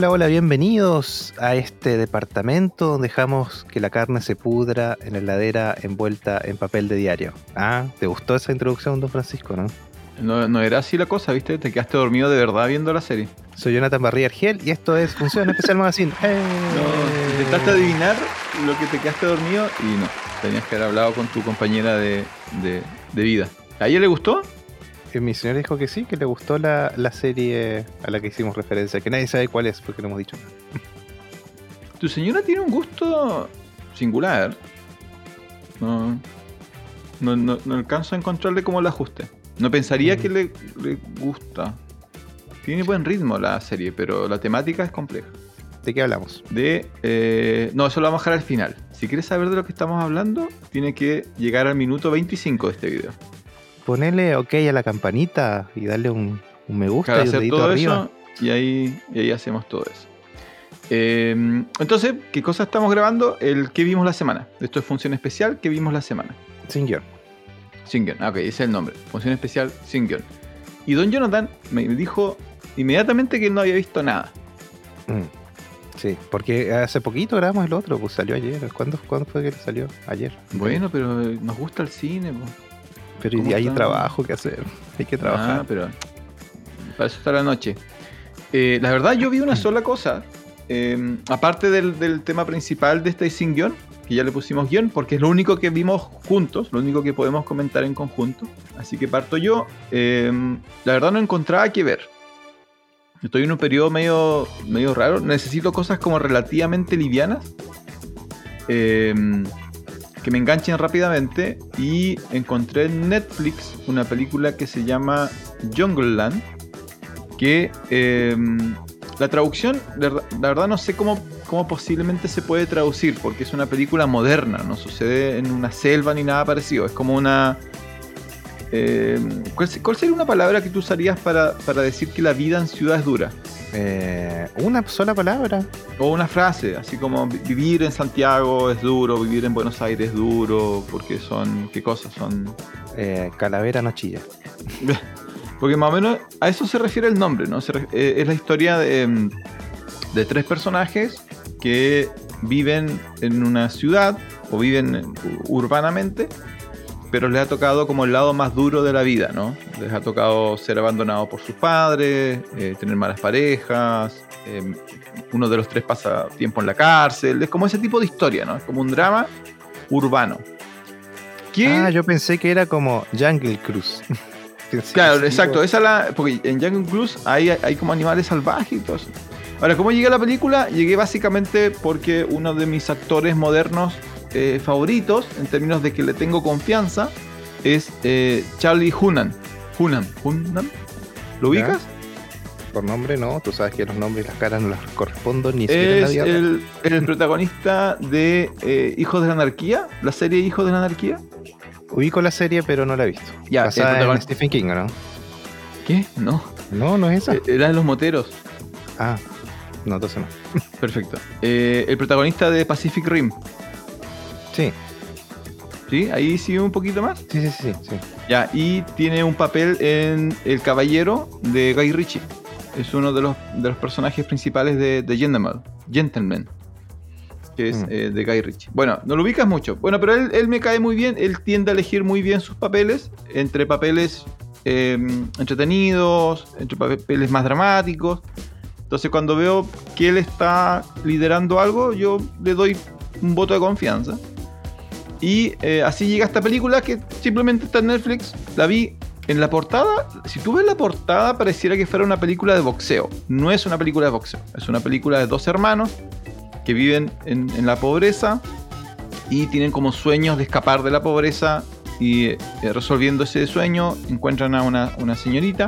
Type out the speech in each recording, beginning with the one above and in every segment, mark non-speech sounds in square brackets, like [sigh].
Hola, hola, bienvenidos a este departamento donde dejamos que la carne se pudra en la heladera envuelta en papel de diario. Ah, ¿te gustó esa introducción, don Francisco, no? No, no era así la cosa, ¿viste? Te quedaste dormido de verdad viendo la serie. Soy Jonathan Barría Argel y esto es Función Especial Magazine. ¡Eh! [laughs] No, intentaste adivinar lo que te quedaste dormido y no. Tenías que haber hablado con tu compañera de, de, de vida. ¿A ella le gustó? Eh, Mi señora dijo que sí, que le gustó la, la serie a la que hicimos referencia, que nadie sabe cuál es porque no hemos dicho nada. Tu señora tiene un gusto singular. No, no, no, no alcanzo a encontrarle como el ajuste. No pensaría Mm. que le, le gusta. Tiene buen ritmo la serie, pero la temática es compleja. ¿De qué hablamos? De. eh, no, eso lo vamos a dejar al final. Si quieres saber de lo que estamos hablando, tiene que llegar al minuto 25 de este video. Ponele ok a la campanita y darle un, un me gusta Para y un hacer dedito todo arriba. eso y ahí, y ahí hacemos todo eso. Eh, entonces, ¿qué cosa estamos grabando? El que vimos la semana. Esto es función especial, ¿qué vimos la semana? Sin guion. Sin guion. Ah, ok, ese es el nombre. Función especial sin guion. Y don Jonathan me dijo inmediatamente que él no había visto nada. Mm. Sí, porque hace poquito grabamos el otro, pues salió ayer. ¿Cuándo, ¿cuándo fue que salió? Ayer. Bueno, pero nos gusta el cine. po. Pero ¿cómo y hay trabajo que hacer. Hay que trabajar. Ah, pero para eso está la noche. Eh, la verdad, yo vi una sola cosa. Eh, aparte del, del tema principal de este sin guion, que ya le pusimos guion, porque es lo único que vimos juntos, lo único que podemos comentar en conjunto. Así que parto yo. Eh, la verdad, no encontraba que ver. Estoy en un periodo medio, medio raro. Necesito cosas como relativamente livianas. Que me enganchen rápidamente. Y encontré en Netflix una película que se llama Jungleland. Que eh, la traducción, la verdad no sé cómo, cómo posiblemente se puede traducir. Porque es una película moderna. No sucede en una selva ni nada parecido. Es como una... eh, ¿cuál, se- cuál sería una palabra que tú usarías para, para decir que la vida en ciudad es dura? Eh, una sola palabra. O una frase, así como vi- vivir en Santiago es duro, vivir en Buenos Aires es duro, porque son, ¿qué cosas? Son... Eh, calavera no chilla. [laughs] Porque más o menos a eso se refiere el nombre, ¿no? Se eh, es la historia de, mm, de tres personajes que viven en una ciudad o viven urbanamente, pero les ha tocado como el lado más duro de la vida, ¿no? Les ha tocado ser abandonados por sus padres, eh, tener malas parejas, eh, uno de los tres pasa tiempo en la cárcel, es como ese tipo de historia, ¿no? Es como un drama urbano. Que, Ah, yo pensé que era como Jungle Cruise. [laughs] Claro, exacto. Esa es la, porque en Jungle Cruise hay, hay como animales salvajes y todo eso. Ahora, ¿cómo llegué a la película? Llegué básicamente porque uno de mis actores modernos eh, favoritos, en términos de que le tengo confianza, es eh, Charlie Hunnam. Hunnam. Hunnam. ¿Lo ubicas? Por nombre no, tú sabes que los nombres y las caras no las corresponden ni siquiera Es el, el protagonista de eh, Hijos de la Anarquía, la serie Hijos de la Anarquía. Ubico la serie, pero no la he visto. Ya, Basada en protagonista- Stephen King, ¿o ¿no? ¿Qué? No, No, no es esa. eh, era de los moteros. Ah, no, entonces no. Perfecto. Eh, el protagonista de Pacific Rim. Sí, ¿Sí? Ahí sí un poquito más. sí, sí, sí. sí. Ya, y tiene un papel en El Caballero de Guy Ritchie. Es uno de los, de los personajes principales de, de Gentleman, Gentleman, que es Mm. eh, de Guy Ritchie. Bueno, no lo ubicas mucho. Bueno, pero él, él me cae muy bien. Él tiende a elegir muy bien sus papeles, entre papeles eh, entretenidos, entre papeles más dramáticos. Entonces, cuando veo que él está liderando algo, yo le doy un voto de confianza. Y eh, así llega esta película que simplemente está en Netflix. La vi en la portada. Si tú ves la portada, pareciera que fuera una película de boxeo. No es una película de boxeo. Es una película de dos hermanos que viven en, la pobreza y tienen como sueños de escapar de la pobreza. Y eh, resolviendo ese sueño, encuentran a una, una señorita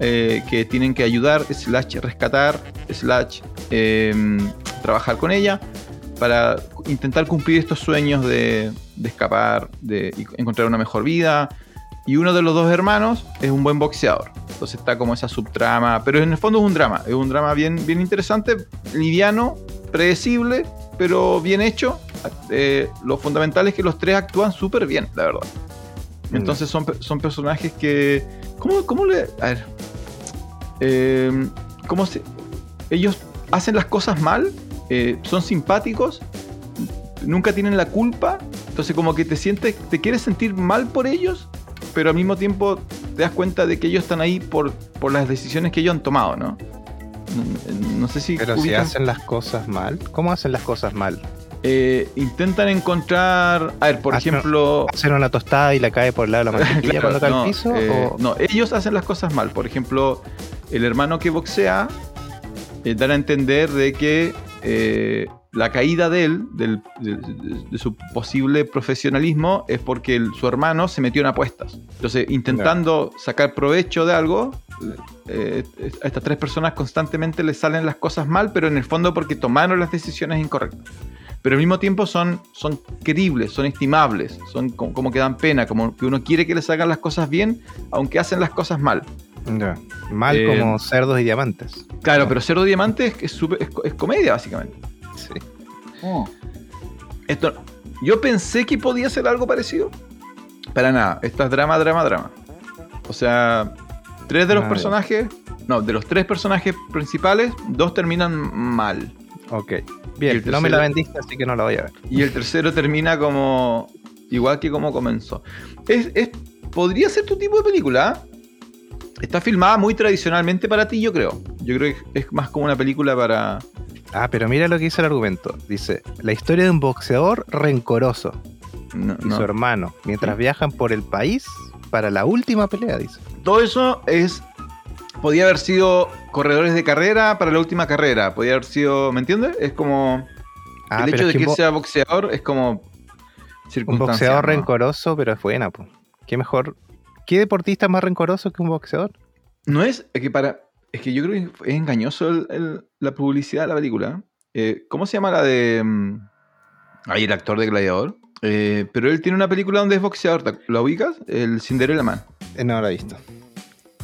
eh, que tienen que ayudar, slash rescatar, slash eh, trabajar con ella para intentar cumplir estos sueños de, de escapar, de encontrar una mejor vida. Y uno de los dos hermanos es un buen boxeador. Entonces está como esa subtrama. Pero en el fondo es un drama. Es un drama bien, bien interesante, liviano, predecible, pero bien hecho. Eh, lo fundamental es que los tres actúan súper bien, la verdad. Entonces son, son personajes que. ¿Cómo, cómo le.? A ver. Eh, ¿Cómo se.? Ellos hacen las cosas mal, eh, son simpáticos, nunca tienen la culpa, entonces como que te sientes, te quieres sentir mal por ellos, pero al mismo tiempo te das cuenta de que ellos están ahí por, por las decisiones que ellos han tomado, ¿no? No, no sé si... Pero si hacen las cosas mal, ¿cómo hacen las cosas mal? eh, intentan encontrar, a ver, por Hacen- ejemplo... ¿Hacen una tostada y la cae por el lado de la [laughs] mantequilla Claro, cuando cae no, al piso? eh, o- no, ellos hacen las cosas mal. Por ejemplo, el hermano que boxea eh, dan a entender de que eh, la caída de él, del- de, de- de su posible profesionalismo, es porque el- su hermano se metió en apuestas. Entonces, intentando sacar provecho de algo, eh, a estas tres personas constantemente les salen las cosas mal, pero en el fondo porque tomaron las decisiones incorrectas. Pero al mismo tiempo son, son queribles, son estimables, son como, como que dan pena, como que uno quiere que les hagan las cosas bien, aunque hacen las cosas mal. Mal Eh, como cerdos y diamantes. Claro, pero Cerdo Diamante es, es, comedia, básicamente. Sí. Esto, yo pensé que podía ser algo parecido. Para nada, esto es drama, drama, drama. O sea, tres de los Ah, personajes, no, de los tres personajes principales, dos terminan mal. Ok. Y Bien, el no me la vendiste, así que no la voy a ver. Y el tercero termina como. igual que como comenzó. Es, es- podría ser tu tipo de película. Está filmada muy tradicionalmente para ti, yo creo. Yo creo que es más como una película para. Ah, pero mira lo que dice el argumento. Dice, la historia de un boxeador rencoroso no- y no. su hermano, mientras viajan por el país para la última pelea, dice. Todo eso es. Podía haber sido corredores de carrera para la última carrera. Podía haber sido. ¿Me entiendes? Es como. Ah, el hecho de que sea boxeador es como. un boxeador ¿no? rencoroso, pero es buena, pues. ¿Qué mejor? ¿Qué deportista más rencoroso que un boxeador? No es, es que para. Es que yo creo que es engañoso el- el- la publicidad de la película. Eh, ¿Cómo se llama la de. mm, Ahí el actor de Gladiador. Eh, pero él tiene una película donde es boxeador. ¿te- ¿La ubicas? El Cinderella Man. Eh, no la he visto.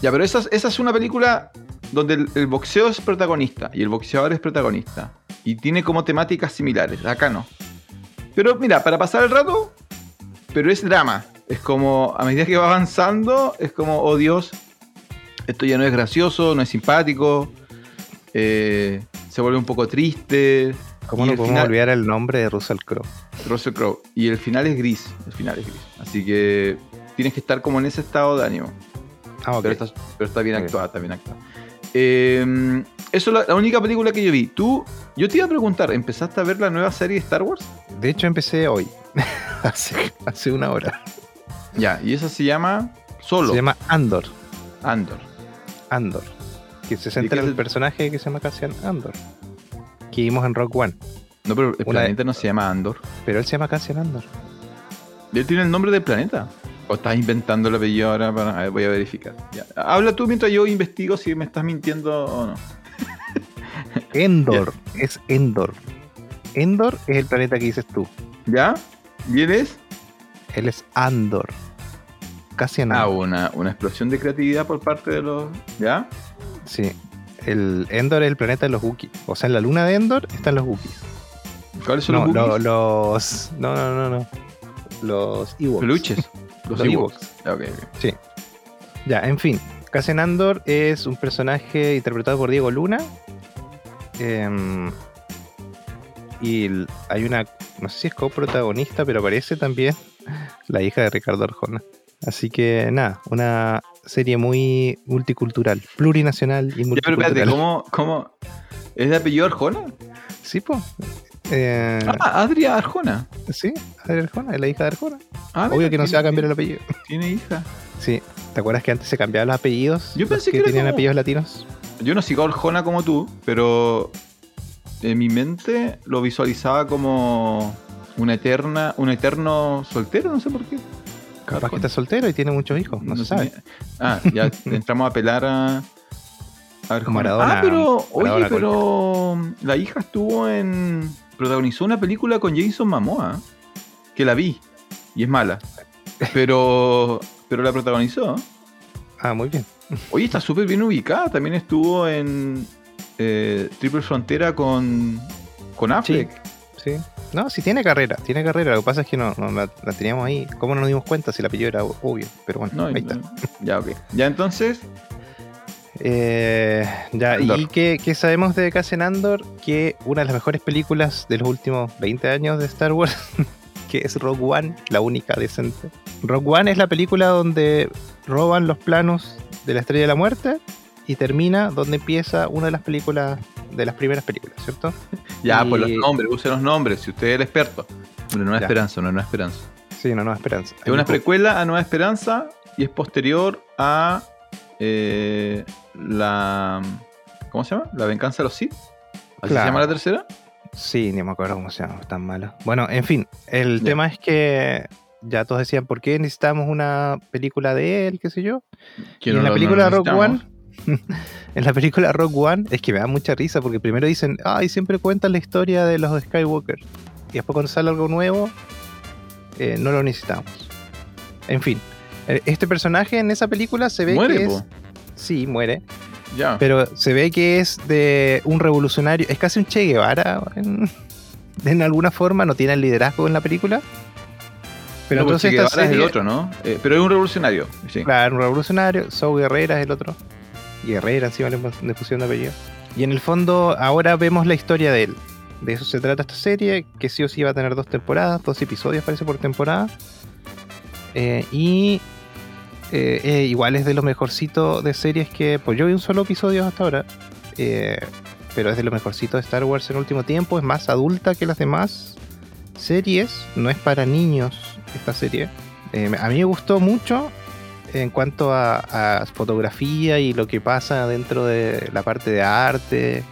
Ya, pero esa, es- esa es una película donde el, el boxeo es protagonista y el boxeador es protagonista. Y tiene como temáticas similares. Acá no. Pero mira, para pasar el rato, pero es drama. Es como, a medida que va avanzando, es como, oh Dios, esto ya no es gracioso, no es simpático. eh, se vuelve un poco triste. ¿Cómo no podemos final- olvidar el nombre de Russell Crowe? Russell Crowe. Y el final es gris. El final es gris. Así que tienes que estar como en ese estado de ánimo. Ah, ok. Pero, está, pero está bien Ok. actuada, está bien actuada. Eh, eso es la, la única película que yo vi. Tú, yo te iba a preguntar, ¿empezaste a ver la nueva serie de Star Wars? De hecho, empecé hoy. [laughs] hace, hace una hora. Ya, y esa se llama Solo, Se llama Andor. Andor. Andor. Que se ¿Y centra en es el el- personaje que se llama Cassian Andor. Que vimos en Rock One. No, pero el Una- planeta no se llama Andor. Pero él se llama Cassian Andor. ¿Él tiene el nombre del planeta? ¿O estás inventando el apellido ahora? Para... a ver, voy a verificar. Ya. Habla tú mientras yo investigo si me estás mintiendo o no. [laughs] Endor. Es Endor. Endor es el planeta que dices tú. ¿Ya? ¿Vienes? Él es Andor. Cassian Ah, Andor. una, una explosión de creatividad por parte de los... ¿Ya? Sí. El Endor es el planeta de los Wookiees. O sea, en la luna de Endor están los Wookiees. ¿Cuáles son No, los lo- Wookiees? los. No, no, no, no. Los Ewoks. Peluches. [laughs] Los, Los Ewoks. Ok, ok. Ya, en fin. Cassian Andor es un personaje interpretado por Diego Luna. Em, y hay una, no sé si es coprotagonista, pero aparece también la hija de Ricardo Arjona. Así que nada, una serie muy multicultural, plurinacional y Ya, pero multicultural. espérate, ¿cómo, ¿cómo? ¿Es de apellido Arjona? Sí, pues. Eh, Ah, Adria Arjona. sí, Adriana Arjona, es la hija de Arjona. Ah, Obvio mira, que no se va a cambiar el apellido. Tiene hija. Sí, ¿te acuerdas que antes se cambiaban los apellidos? Yo pensé que que tenían como- apellidos latinos. Yo no sigo a Arjona como tú, pero en mi mente lo visualizaba como una eterna, un eterno soltero, no sé por qué. Capaz que está soltero y tiene muchos hijos, no, se sé sabe. Ah, ya [laughs] entramos a apelar a. a Arjona. Maradona- ah, pero, oye, pero la hija estuvo en. protagonizó una película con Jason Momoa, que la vi, y es mala. [laughs] Pero. pero la protagonizó. Ah, muy bien. Oye, está súper bien ubicada. También estuvo en eh, Triple Frontera con, con Affleck. Sí. No, sí tiene carrera, tiene carrera. Lo que pasa es que no, no la, la teníamos ahí. ¿Cómo no nos dimos cuenta si el apellido era obvio? Pero bueno, No, ahí está. ya, ok. Ya entonces, Eh, ya, Andor. ¿y qué, qué sabemos de Cassian Andor? Que una de las mejores películas de los últimos 20 años de Star Wars, [laughs] que es Rogue One, la única decente. Rogue One es la película donde roban los planos de la Estrella de la Muerte y termina donde empieza una de las películas, de las primeras películas, ¿cierto? [laughs] Ya, Y- pues los nombres, use los nombres, si usted es el experto. Una nueva Ya. esperanza, una nueva esperanza. Sí, no, no, Esperanza. Es una precuela a Nueva Esperanza y es posterior a eh, la. ¿Cómo se llama? La venganza de los Sith. ¿Así se llama la tercera? Sí, ni me acuerdo cómo se llama, tan malo. Bueno, en fin, el tema es que ya todos decían, ¿por qué necesitamos una película de él, qué sé yo? Que y no en la película Rogue necesitamos. One, [laughs] en la película Rogue One, es que me da mucha risa porque primero dicen, ay, siempre cuentan la historia de los Skywalker. Y después cuando sale algo nuevo, eh, no lo necesitamos. En fin, eh, este personaje en esa película se ve Muere, que es... Sí, muere. Ya. Pero se ve que es de un revolucionario, es casi un Che Guevara en, [laughs] en alguna forma, no tiene el liderazgo en la película. Pero No, pues entonces esta es el otro, ¿no? Eh, pero es un revolucionario. Sí. Claro, un revolucionario, Saul Guerrera es el otro. Guerrera encima le, le pusieron apellido. Y en el fondo ahora vemos la historia de él. De eso se trata esta serie, que sí o sí va a tener dos temporadas, dos episodios parece por temporada. Eh, y eh, eh, igual es de lo mejorcito de series que... Pues yo vi un solo episodio hasta ahora. pero es de lo mejorcito de Star Wars en el último tiempo. Es más adulta que las demás series. No es para niños esta serie. A mí me gustó mucho en cuanto a, fotografía y lo que pasa dentro de la parte de arte,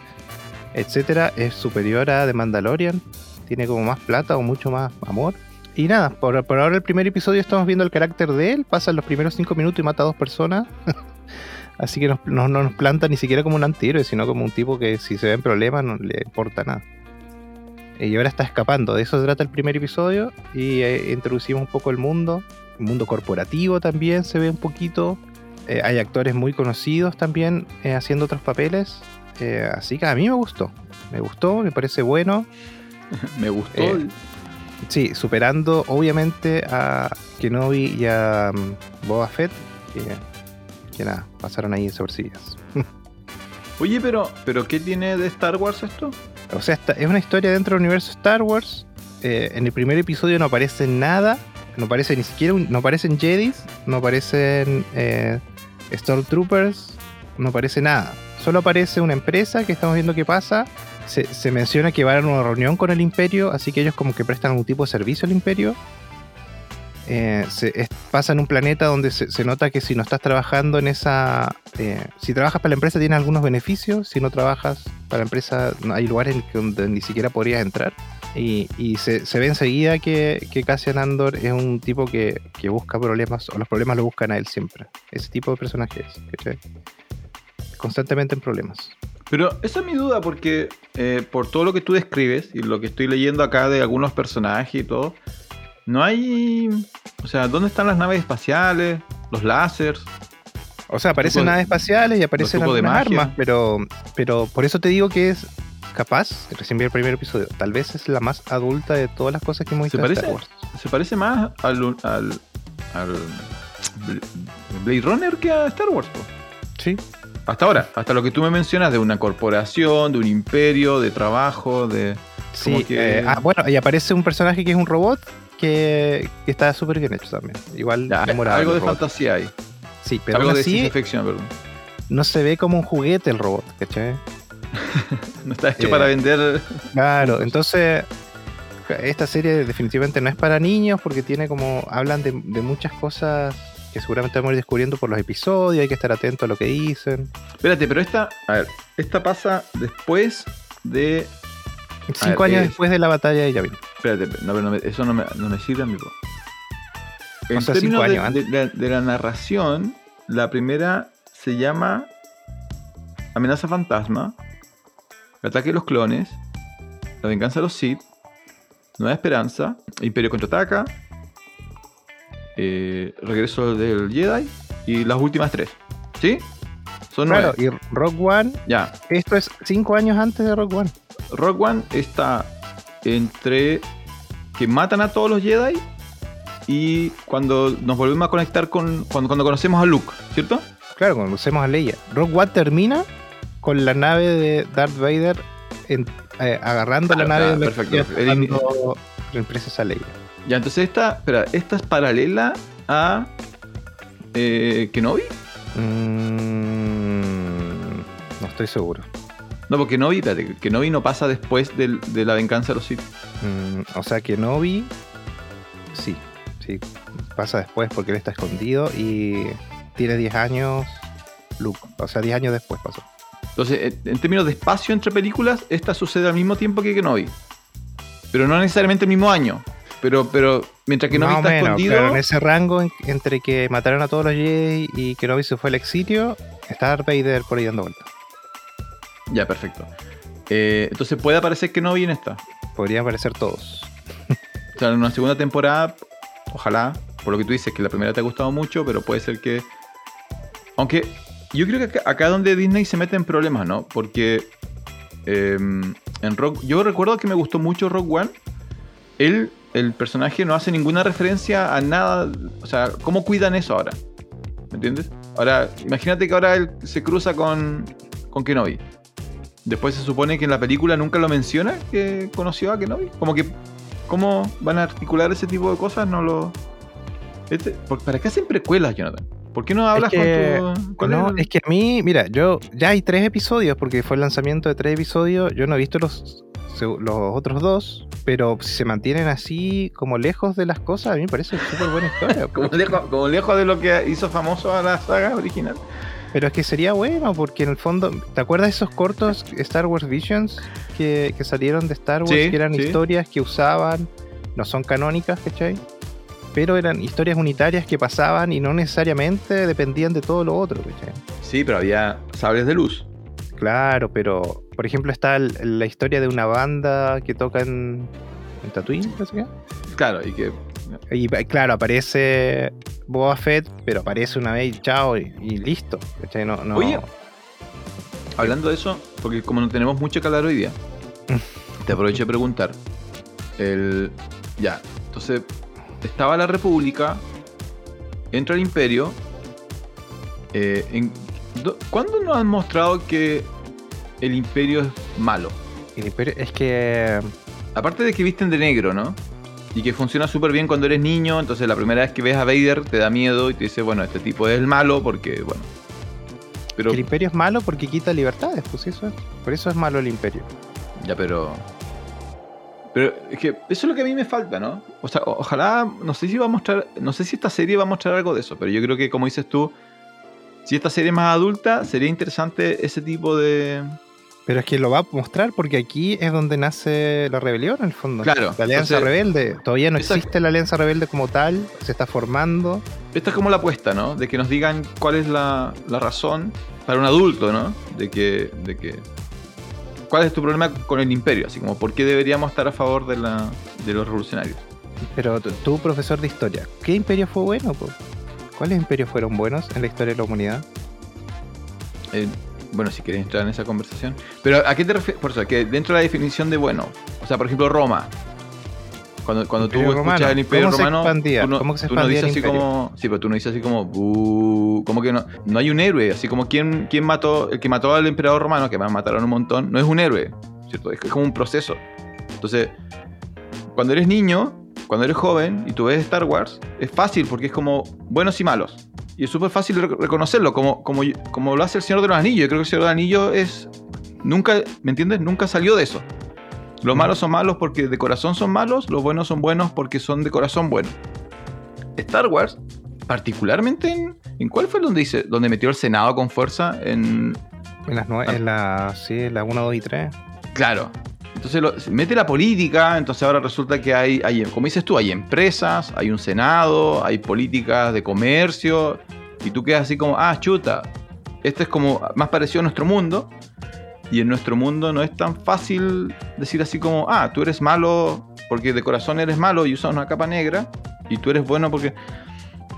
etcétera, es superior a The Mandalorian. Tiene como más plata o mucho más amor. Y nada, por, ahora el primer episodio estamos viendo el carácter de él. Pasan los primeros cinco minutos y mata a dos personas. [laughs] Así que no, no nos planta ni siquiera como un antihéroe, sino como un tipo que si se ven problemas no le importa nada. Y ahora está escapando. De eso se trata el primer episodio. Y eh, introducimos un poco el mundo. Mundo corporativo también se ve un poquito. Eh, hay actores muy conocidos también eh, haciendo otros papeles. Eh, así que a mí me gustó. Me gustó, me parece bueno. [laughs] Me gustó. Sí, superando obviamente a Kenobi y a mm, Boba Fett. Que, que nada, pasaron ahí desapercibidas. [laughs] Oye, pero, pero ¿qué tiene de Star Wars esto? O sea, esta- es una historia dentro del universo Star Wars. En el primer episodio no aparece nada. No aparece ni siquiera un- no aparecen Jedis. No aparecen eh, Stormtroopers. No aparece nada. Solo aparece una empresa que estamos viendo qué pasa. Se, se menciona que van a una reunión con el Imperio. Así que ellos como que prestan algún tipo de servicio al Imperio. Eh, se, pasa en un planeta donde se, nota que si no estás trabajando en esa... eh, si trabajas para la empresa tienes algunos beneficios, si no trabajas para la empresa hay lugares donde ni siquiera podrías entrar. Y, se, ve enseguida que, que Cassian Andor es un tipo que, que busca problemas, o los problemas lo buscan a él siempre. Ese tipo de personaje es. Constantemente en problemas. Pero esa es mi duda, porque eh, por todo lo que tú describes y lo que estoy leyendo acá de algunos personajes y todo, no hay. O sea, ¿dónde están las naves espaciales? ¿Los láseres? O sea, aparecen naves espaciales y aparecen algunas armas, pero, pero por eso te digo que es capaz, recién vi el primer episodio, tal vez es la más adulta de todas las cosas que hemos ¿Se visto en parece? Star Wars. Se parece más al, al, al Blade Runner que a Star Wars. po. Sí, Hasta ahora, hasta lo que tú me mencionas de una corporación, de un imperio, de trabajo, de... Sí, que- eh, ah, bueno, y aparece un personaje que es un robot que, que está súper bien hecho también. Igual Ya, algo de robot. fantasía hay. Sí, pero algo de así ciencia ficción, perdón. no se ve como un juguete el robot, ¿cachai? [laughs] No está hecho Eh, para vender... Claro, entonces esta serie definitivamente no es para niños porque tiene como, hablan de, de muchas cosas que seguramente vamos a ir descubriendo por los episodios, hay que estar atento a lo que dicen. Espérate, pero esta... A ver, esta pasa después de... Cinco ver, años es- después de la batalla de Yavin. Espérate, no, pero no me- eso no me, no me sirve a mí. En términos cinco de, años de- de- de la narración, la primera se llama Amenaza Fantasma, El ataque de los clones, La venganza de los Sith, Nueva Esperanza, Imperio contraataca, eh, Regreso del Jedi y las últimas tres. ¿Sí? Son Claro, nueve. y Rogue One, Ya, esto es cinco años antes de Rogue One. Rogue One está entre que matan a todos los Jedi y cuando nos volvemos a conectar con. Cuando, cuando conocemos a Luke, ¿cierto? claro, conocemos a Leia. Rogue One termina con la nave de Darth Vader en- eh, agarrando Claro, la nave claro, de perfecto. atacando la princesa Leia. Ya, entonces esta, espera, esta es paralela a eh, Kenobi. Mm, no estoy seguro. No, porque Kenobi, espérate, Kenobi no pasa después del- de la venganza de los Sith. Mm, o sea que Novi, sí, sí, pasa después porque él está escondido y tiene 10 años Luke. O sea, 10 años después pasó. Entonces, en- términos de espacio entre películas, esta sucede al mismo tiempo que Kenobi. Pero no necesariamente el mismo año. Pero, pero mientras Kenobi Más o está menos, escondido. en ese rango en- entre que mataron a todos los Jedi y que Novi se fue al exilio, está Darth Vader por ahí dando vueltas. Ya, perfecto. Eh, entonces puede aparecer Kenobi en esta. Podrían aparecer todos. O sea, en una segunda temporada, ojalá, por lo que tú dices, que la primera te ha gustado mucho, pero puede ser que. Aunque yo creo que acá, acá donde Disney se mete en problemas, ¿no? Porque eh, en Rock. Yo recuerdo que me gustó mucho Rock One. Él, el personaje, no hace ninguna referencia a nada. O sea, ¿cómo cuidan eso ahora? ¿Me entiendes? Ahora, imagínate que ahora él se cruza con, con Kenobi. Después se supone que en la película nunca lo menciona que conoció a Kenobi. Como que ¿Cómo van a articular ese tipo de cosas? No lo. Este- ¿por- ¿Para qué hacen precuelas, Jonathan? ¿Por qué no hablas que- con tu.? ¿cuál No, el- es que a mí, mira, yo ya hay tres episodios porque fue el lanzamiento de tres episodios. Yo no he visto los, los otros dos, pero si se mantienen así como lejos de las cosas, a mí me parece súper buena historia. [laughs] Como lejos, como lejos de lo que hizo famoso a la saga original. Pero es que sería bueno porque en el fondo, ¿te acuerdas de esos cortos Star Wars Visions que, que salieron de Star Wars? Sí, que eran sí. historias que usaban, no son canónicas, ¿cachai? Pero eran historias unitarias que pasaban y no necesariamente dependían de todo lo otro, ¿cachai? Sí, pero había sables de luz. Claro, pero por ejemplo está el- la historia de una banda que toca en, en Tatooine, no. Claro, y que. Y pa- claro, aparece Boba Fett, pero aparece una vez y chao y, y listo. No, no, Oye. Hablando de eso, porque como no tenemos mucho que hablar hoy día, [laughs] te aprovecho de preguntar. El. Ya, entonces. Estaba la República. Entra el Imperio. eh, en- do- ¿Cuándo nos han mostrado que el Imperio es malo? el imperio- es que Aparte de que visten de negro, ¿no? Y que funciona súper bien cuando eres niño, entonces la primera vez que ves a Vader te da miedo y te dice, bueno, este tipo es el malo porque, bueno. Pero, el imperio es malo porque quita libertades, pues eso es. Por eso es malo el imperio. ya, pero... Pero es que eso es lo que a mí me falta, ¿no? O sea, ojalá, no sé si va a mostrar, no sé si esta serie va a mostrar algo de eso, pero yo creo que como dices tú, si esta serie es más adulta, sería interesante ese tipo de... Pero es que lo va a mostrar porque aquí es donde nace la rebelión, en el fondo. Claro, La alianza entonces- rebelde. Todavía no existe la alianza rebelde como tal, se está formando. Esta es como la apuesta, ¿no? De que nos digan cuál es la, la razón para un adulto, ¿no? De que, de que. ¿Cuál es tu problema con el imperio? Así como, ¿por qué deberíamos estar a favor de, la, de los revolucionarios? Pero tú, tú, profesor de historia, ¿qué imperio fue bueno? po? ¿Cuáles imperios fueron buenos en la historia de la humanidad? Eh, bueno, si quieres entrar en esa conversación. Pero, ¿a qué te refieres? Por eso, que dentro de la definición de bueno, o sea, por ejemplo, Roma. Cuando, cuando tú escuchas el imperio ¿Cómo se romano, expandía? tú no, ¿Cómo que se tú no expandía dices así imperio? como. Sí, pero tú no dices así como. Como que no, no hay un héroe. Así como quién, quién mató. El que mató al emperador romano, que mataron un montón, no es un héroe. ¿Cierto? Es, es como un proceso. Entonces, cuando eres niño, cuando eres joven y tú ves Star Wars, es fácil porque es como buenos y malos. Y es súper fácil rec- reconocerlo, como, como, como lo hace el Señor de los Anillos. Yo creo que el Señor de los Anillos es. Nunca, ¿me entiendes? Nunca salió de eso. Los Mm. malos son malos porque de corazón son malos, los buenos son buenos porque son de corazón buenos. Star Wars, particularmente en. ¿En cuál fue donde dice? Donde metió el Senado con fuerza? En. En las nue- Ah. en la, sí, en la 1, 2 y 3. Claro. Entonces mete la política, entonces ahora resulta que hay, como dices tú, hay empresas, hay un senado, hay políticas de comercio, y tú quedas así como, ah, chuta, este es como más parecido a nuestro mundo, y en nuestro mundo no es tan fácil decir así como, ah, tú eres malo porque de corazón eres malo y usas una capa negra, y tú eres bueno porque...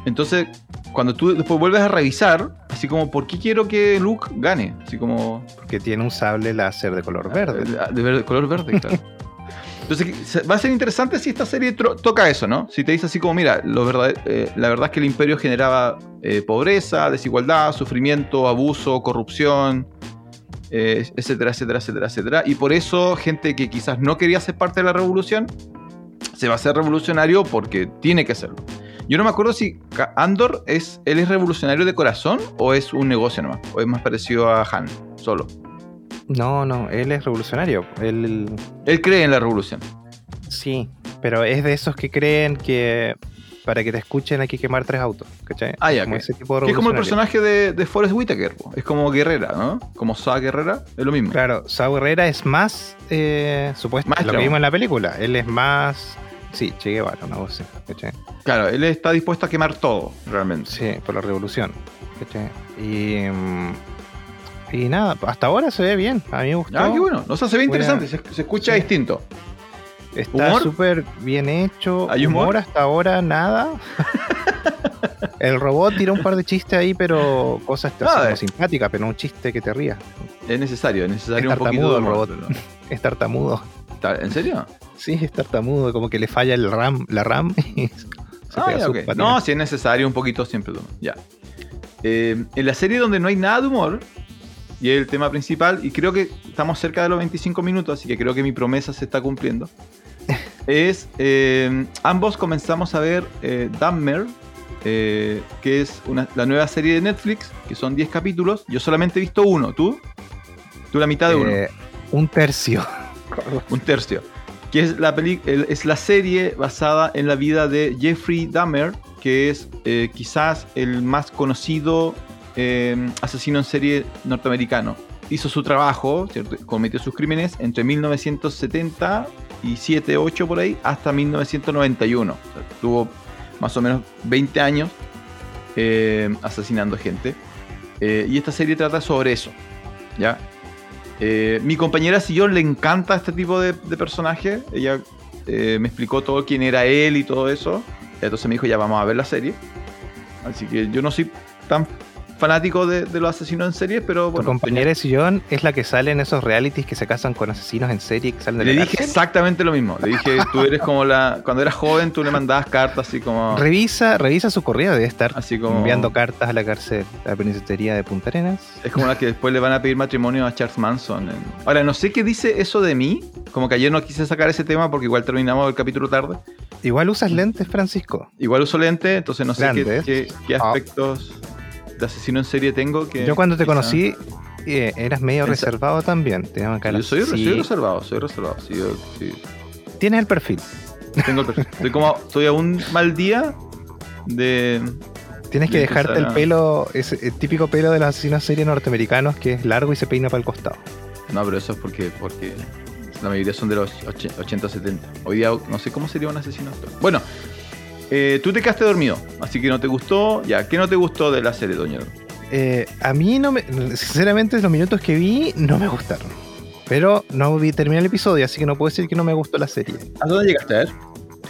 Entonces, cuando tú después vuelves a revisar, así como, ¿por qué quiero que Luke gane? Así como, Porque tiene un sable láser de color verde. de, de verde- color verde, claro. [laughs] Entonces va a ser interesante si esta serie toca eso, ¿no? Si te dice así como, mira, lo verdad- eh, la verdad es que el imperio generaba eh, pobreza, desigualdad, sufrimiento, abuso, corrupción, eh, etcétera, etcétera, etcétera, etcétera. Y por eso gente que quizás no quería ser parte de la revolución, se va a hacer revolucionario porque tiene que serlo. Yo no me acuerdo si Andor es, él es revolucionario de corazón o es un negocio nomás, o es más parecido a Han, solo. No, no, él es revolucionario. Él Él cree en la revolución. sí, pero es de esos que creen que para que te escuchen hay que quemar tres autos, ¿cachai? Ah, ya, Como ok. ese tipo de es como el personaje de, de Forrest Whitaker, es como Guerrera, ¿no? Como Saw Guerrera, es lo mismo. Claro, Sao Herrera es más eh, supuesto, Maestro. lo que vimos en la película. Él es más. Sí, Che Guevara, una voz. Claro, él está dispuesto a quemar todo, realmente. Sí, por la revolución. ¿cachai? Y. mm, Y nada, hasta ahora se ve bien. A mí me gustó. Ah, qué bueno. No, o sea, se ve interesante, se, se escucha Sí. distinto. Está súper bien hecho. ¿Hay humor? hasta ahora, nada. [laughs] El robot tira un par de chistes ahí, pero cosas Ah, simpáticas, pero no un chiste que te rías. Es necesario, es necesario Es un poquito de el robot. pero- [laughs] Es tartamudo. ¿Está- ¿En serio? Sí, es tartamudo, como que le falla el RAM, la RAM [laughs] y se Ah, ya. No, si es necesario un poquito siempre. Ya. Eh, en la serie donde no hay nada de humor, y es el tema principal, y creo que estamos cerca de los 25 minutos, así que creo que mi promesa se está cumpliendo, [laughs] es, eh, ambos comenzamos a ver eh, eh, que es una- la nueva serie de Netflix, que son 10 capítulos. Yo solamente he visto uno, ¿tú? Tú la mitad de uno. Un tercio. [laughs] Un tercio. Que es la, serie basada en la vida de Jeffrey Dahmer, que es eh, quizás el más conocido eh, asesino en serie norteamericano. Hizo su trabajo, cometió sus crímenes entre 1977, 8 por ahí, hasta 1991. O sea, tuvo más o menos 20 años eh, asesinando gente. Eh, y esta serie trata sobre eso. ¿Ya? Eh, mi compañera Sillón le encanta este tipo de, de personaje. Ella eh, me explicó todo quién era él y todo eso. Entonces me dijo, ya vamos a ver la serie. Así que yo no soy tan fanático de, de los asesinos en serie, pero Tu bueno. compañera de sillón es la que sale en esos realities que se casan con asesinos en serie que salen de Le la dije cárcel. exactamente lo mismo. Le dije, tú eres como la. Cuando eras joven, tú le mandabas cartas así como. Revisa, revisa su correo, debe estar Así como. enviando cartas a la cárcel, a la penitenciaría de Punta Arenas. Es como la que después le van a pedir matrimonio a Charles Manson. en- Ahora, no sé qué dice eso de mí. Como que ayer no quise sacar ese tema porque igual terminamos el capítulo tarde. Igual usas lentes, Francisco. Igual uso lente, entonces no sé qué- qué Ah. aspectos de asesino en serie tengo. Que Yo cuando te quizá- conocí eh, eras medio reservado también. Una cara Yo soy, soy reservado, soy reservado. Sí, yo- sí. Tienes el perfil. Tengo el perfil. Estoy como, estoy a un mal día de. Tienes que De dejarte el a- pelo, ese el típico pelo de los asesinos serie norteamericanos que es largo y se peina para el costado. No, pero eso es porque, porque la mayoría son de los 80 70. Hoy día no sé cómo sería un asesino actual. Bueno, eh, tú te quedaste dormido, así que no te gustó. Ya, ¿qué no te gustó de la serie, Doña? Eh, a mí no me. Sinceramente, los minutos que vi no me gustaron. Pero no vi terminar el episodio, así que no puedo decir que no me gustó la serie. ¿A dónde llegaste a ver?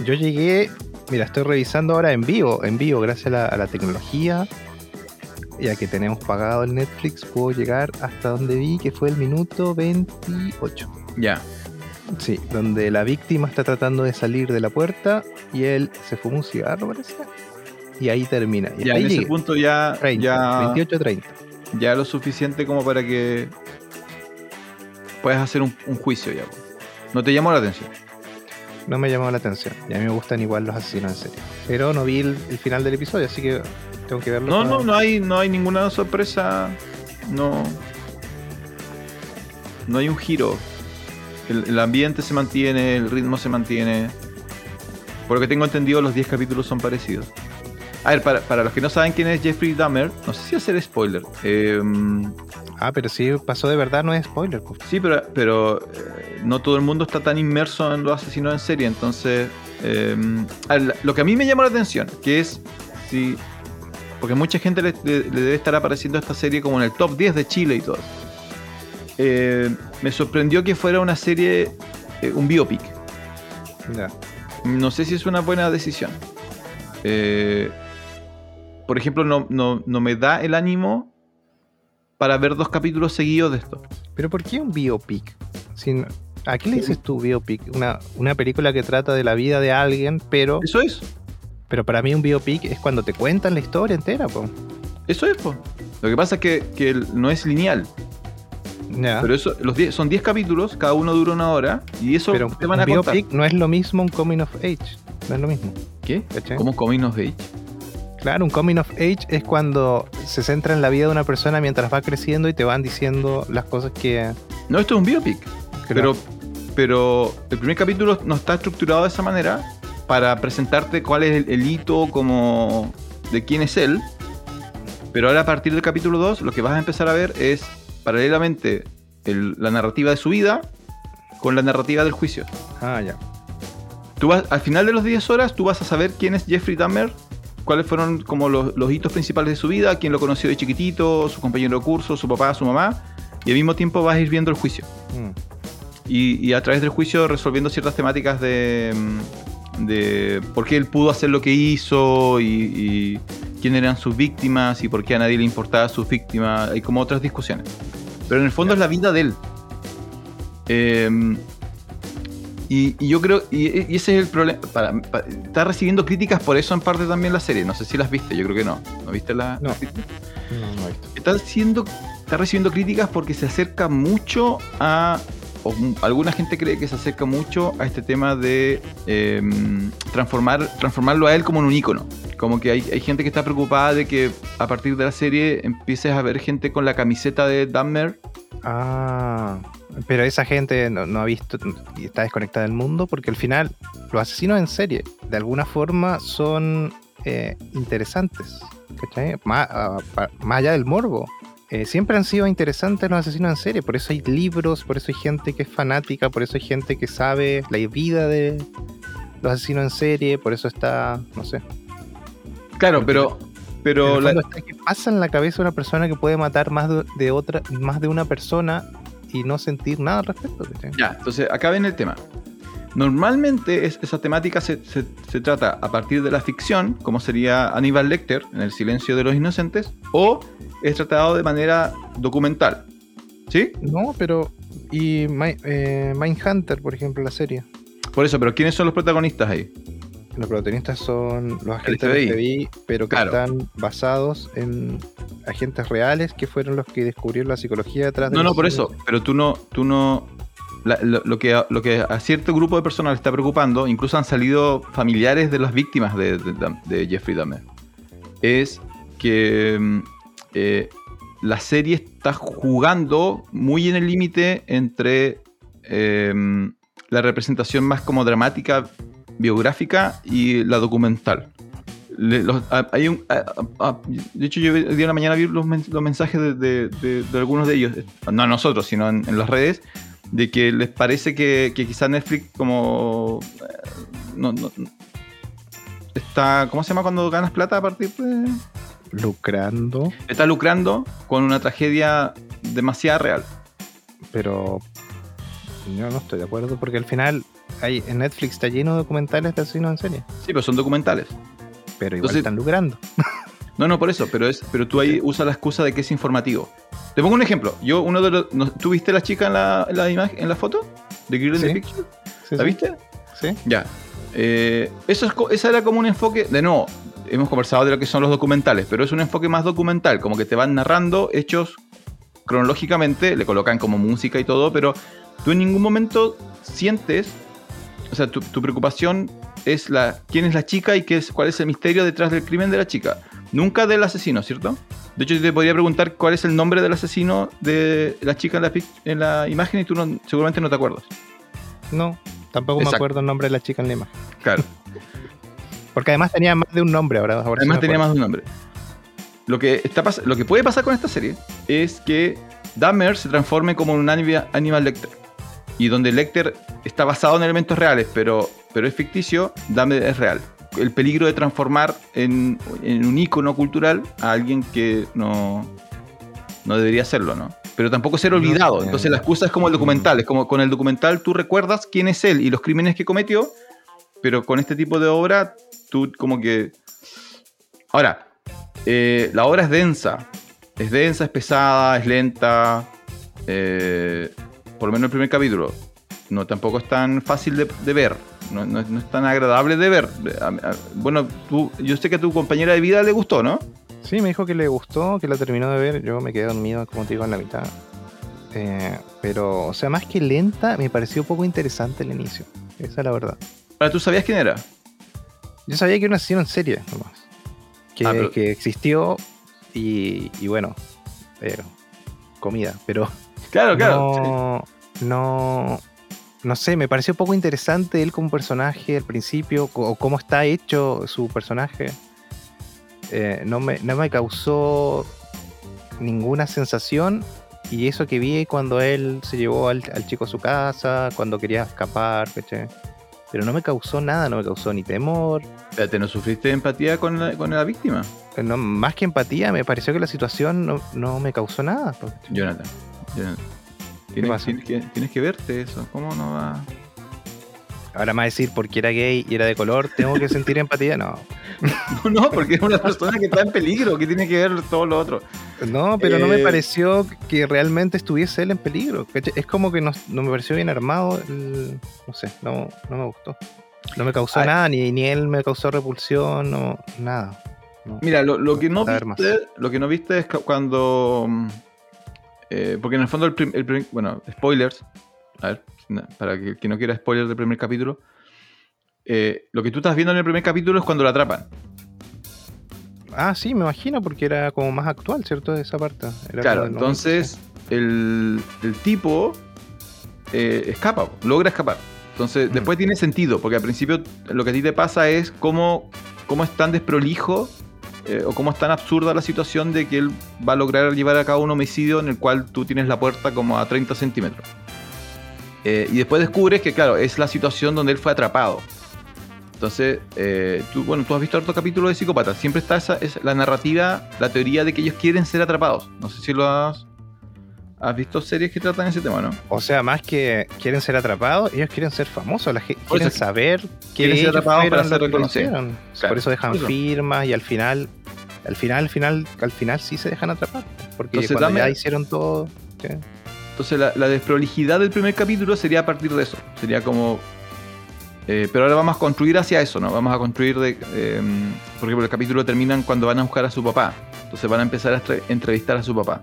Yo llegué. Mira, estoy revisando ahora en vivo, en vivo, gracias a la, a la tecnología. Ya que tenemos pagado el Netflix, puedo llegar hasta donde vi que fue el minuto 28. Ya. Sí, donde la víctima está tratando de salir de la puerta y él se fuma un cigarro, parece. Y ahí termina. Y Ya, ahí en ese punto ya, 30, ya, 28-30. ya lo suficiente como para que puedas hacer un, un juicio ya. No te llamó la atención. No me llamó la atención. Y a mí me gustan igual los asesinos en serie. Pero no vi el, el final del episodio, así que tengo que verlo. No, no, no hay, no hay ninguna sorpresa. No. No hay un giro. El, el ambiente se mantiene, el ritmo se mantiene. Por lo que tengo entendido, los 10 capítulos son parecidos. A ver, para, para los que no saben quién es Jeffrey Dahmer, no sé si hacer spoiler. Eh, Ah, pero si pasó de verdad, no es spoiler. pues. sí, pero, pero eh, no todo el mundo está tan inmerso en los asesinos en serie. Entonces, eh, ver, lo que a mí me llama la atención, que es si porque mucha gente le, le- le debe estar apareciendo esta serie como en el top 10 de Chile y todo. Eh, me sorprendió que fuera una serie, eh, un biopic. No sé si es una buena decisión. Eh, por ejemplo, no, no, no me da el ánimo para ver dos capítulos seguidos de esto. Pero ¿por qué un biopic? Sin, ¿A qué le dices tú biopic? Una, una película que trata de la vida de alguien, pero, Eso es. pero para mí un biopic es cuando te cuentan la historia entera, po. Eso es, po. Lo que pasa es que, que no es lineal. Pero eso, los die- son 10 capítulos, cada uno dura una hora, y eso Pero te van un a contar. no es lo mismo un coming of age. No es lo mismo. ¿Qué? ¿cachai? ¿Cómo coming of age? Claro, un coming of age es cuando se centra en la vida de una persona mientras va creciendo y te van diciendo las cosas que. No, esto es un biopic. Pero, pero el primer capítulo no está estructurado de esa manera para presentarte cuál es el, el hito como de quién es él. Pero ahora a partir del capítulo 2 lo que vas a empezar a ver es paralelamente el- la narrativa de su vida con la narrativa del juicio. Ah, ya. Tú vas, al final de los 10 horas tú vas a saber quién es Jeffrey Dahmer, cuáles fueron como los, los hitos principales de su vida, quién lo conoció de chiquitito, su compañero de curso, su papá, su mamá, y al mismo tiempo vas a ir viendo el juicio. Mm. Y, y a través del juicio resolviendo ciertas temáticas de, mm, de por qué él pudo hacer lo que hizo y, y quién eran sus víctimas y por qué a nadie le importaba sus víctimas. Hay como otras discusiones. Pero en el fondo es la vida de él. Eh, y, y yo creo, y, y ese es el problema. Para, para- está recibiendo críticas por eso en parte también la serie. No sé si las viste, yo creo que no. ¿No viste la? No. No, no he visto. está, siendo, está recibiendo críticas porque se acerca mucho a. Alguna gente cree que se acerca mucho a este tema de eh, transformar, transformarlo a él como en un ícono. Como que hay, hay gente que está preocupada de que a partir de la serie empieces a ver gente con la camiseta de Dahmer. Ah, pero esa gente no, no ha visto y está desconectada del mundo porque al final los asesinos en serie de alguna forma son eh, interesantes, ¿cachai? Má- ah, Más, allá del morbo. Eh, siempre han sido interesantes los asesinos en serie, por eso hay libros, por eso hay gente que es fanática, por eso hay gente que sabe la vida de los asesinos en serie, por eso está, no sé. Claro, pero. Pero la- que pasa en la cabeza una persona que puede matar más de, otra, más de una persona y no sentir nada al respecto. Ya, entonces acá viene el tema. Normalmente es- esa temática se, se- se trata a partir de la ficción, como sería Aníbal Lecter en El silencio de los inocentes, o es tratado de manera documental. ¿Sí? No, pero. Y Mi- eh, Mindhunter, por ejemplo, la serie. Por eso, pero ¿quiénes son los protagonistas ahí? Los protagonistas son los agentes del FBI, pero que Claro. están basados en agentes reales que fueron los que descubrieron la psicología detrás de No, no, por eso, pero tú no, tú no. Lo, que, a- cierto grupo de personas le está preocupando, incluso han salido familiares de las víctimas de, Jeffrey Dahmer, es que mm, eh, la serie está jugando muy en el límite entre eh, la representación más como dramática, biográfica y la documental. De hecho, yo el día de la mañana vi los, los mensajes de, de- algunos de ellos, no a nosotros, sino en, en las redes, de que les parece que, que quizá Netflix como... eh, no- no- está, ¿Cómo se llama cuando ganas plata a partir de...? Lucrando, Está lucrando con una tragedia demasiado real. pero. Yo no estoy de acuerdo porque al final hay, en Netflix está lleno de documentales de asesinos en serie, Sí, pero son documentales. pero igual Entonces- están lucrando. No, no, por eso, pero es, pero tú ahí usas la excusa de que es informativo. Te pongo un ejemplo. Yo, uno de los. no- ¿Tú viste la chica en la, en la imagen, en la foto? De Girl in the Sí. Picture? Sí, ¿La viste? Sí. Ya. Eh, eso es, esa era como un enfoque. De nuevo, hemos conversado de lo que son los documentales, pero es un enfoque más documental, como que te van narrando hechos cronológicamente, le colocan como música y todo, pero tú en ningún momento sientes. O sea, tu, tu preocupación es la quién es la chica y qué es, cuál es el misterio detrás del crimen de la chica. Nunca del asesino, ¿cierto? De hecho, yo te podría preguntar cuál es el nombre del asesino de la chica en la, pic- en la imagen y tú no- seguramente no te acuerdas. No, tampoco Exacto. me acuerdo el nombre de la chica en la imagen. Claro. [laughs] Porque además tenía más de un nombre ahora. ahora Además tenía más de un nombre. Lo que, está lo que puede pasar con esta serie es que Dahmer se transforme como un anima- Animal Lecter. Y donde Lecter está basado en elementos reales, pero, pero es ficticio, Dahmer es real. El peligro de transformar en, en un ícono cultural a alguien que no, no debería serlo, ¿no? Pero tampoco ser olvidado. Entonces la excusa es como el documental. Es como con el documental tú recuerdas quién es él y los crímenes que cometió, pero con este tipo de obra tú como que... Ahora, eh, la obra es densa. Es densa, es pesada, es lenta. eh, por lo menos el primer capítulo. no tampoco es tan fácil de, de ver. No, no- no es tan agradable de ver. Bueno, tú, yo sé que a tu compañera de vida le gustó, ¿no? Sí, me dijo que le gustó, que la terminó de ver. Yo me quedé dormido, como te digo, en la mitad. Eh, pero, o sea, más que lenta, me pareció poco interesante el inicio. Esa es la verdad. Ahora, ¿tú sabías quién era? Yo sabía que era un asesino en serie, nomás. Que, Ah, pero- que existió y, y bueno, eh, comida. Pero Claro, claro. sí. no, no, sé, me pareció poco interesante él como personaje al principio, o cómo está hecho su personaje. Eh, no, me, no me causó ninguna sensación. Y eso que vi cuando él se llevó al, al chico a su casa, cuando quería escapar. Pero no me causó nada, no me causó ni temor. Espérate, ¿no sufriste empatía con la, con la víctima? Eh, no, más que empatía, me pareció que la situación no, no me causó nada. pues. Jonathan. Jonathan. Tienes, que, tienes que verte eso. ¿Cómo no va? Ahora a decir porque era gay y era de color, tengo que sentir [laughs] empatía. No, No, [laughs] no, porque es una persona que está en peligro, que tiene que ver todo lo otro. no pero no me Eh, pareció que realmente estuviese él en peligro. Es como que no, no me pareció bien armado. el- no sé, no, no me gustó. No me causó Ay. nada, ni, ni él me causó repulsión, no, nada. Mira, lo, lo que no más. viste, lo que no viste es cu- cuando. Eh, porque en el fondo el, prim- el prim- bueno, spoilers. A ver, para que que no quiera spoilers del primer capítulo. eh, lo que tú estás viendo en el primer capítulo es cuando lo atrapan. Ah, sí, me imagino, porque era como más actual, ¿cierto? Esa parte. Era claro, entonces el, el tipo eh, escapa, logra escapar. Entonces, Mm. después tiene sentido, porque al principio lo que a ti te pasa es cómo, cómo es tan desprolijo eh, o cómo es tan absurda la situación de que él va a lograr llevar a cabo un homicidio en el cual tú tienes la puerta como a 30 centímetros. Eh, y después descubres que, claro, es la situación donde él fue atrapado. Entonces, eh, tú, bueno, tú has visto otro capítulo de Psicópata. Siempre está esa, es la narrativa, la teoría de que ellos quieren ser atrapados. No sé si lo has, has visto series que tratan ese tema, ¿no? O sea, más que quieren ser atrapados, ellos quieren ser famosos, la gente quieren saber que quieren ser atrapados para ser reconocidos. Claro, Por eso dejan por eso. firmas y al final, al final, al final, al final sí se dejan atrapar. Porque Entonces, cuando ya hicieron todo. Entonces la, la desprolijidad del primer capítulo sería a partir de eso. Sería como... eh, pero ahora vamos a construir hacia eso, ¿no? Vamos a construir de... eh, por ejemplo, el capítulo terminan cuando van a buscar a su papá. Entonces van a empezar a entrevistar a su papá.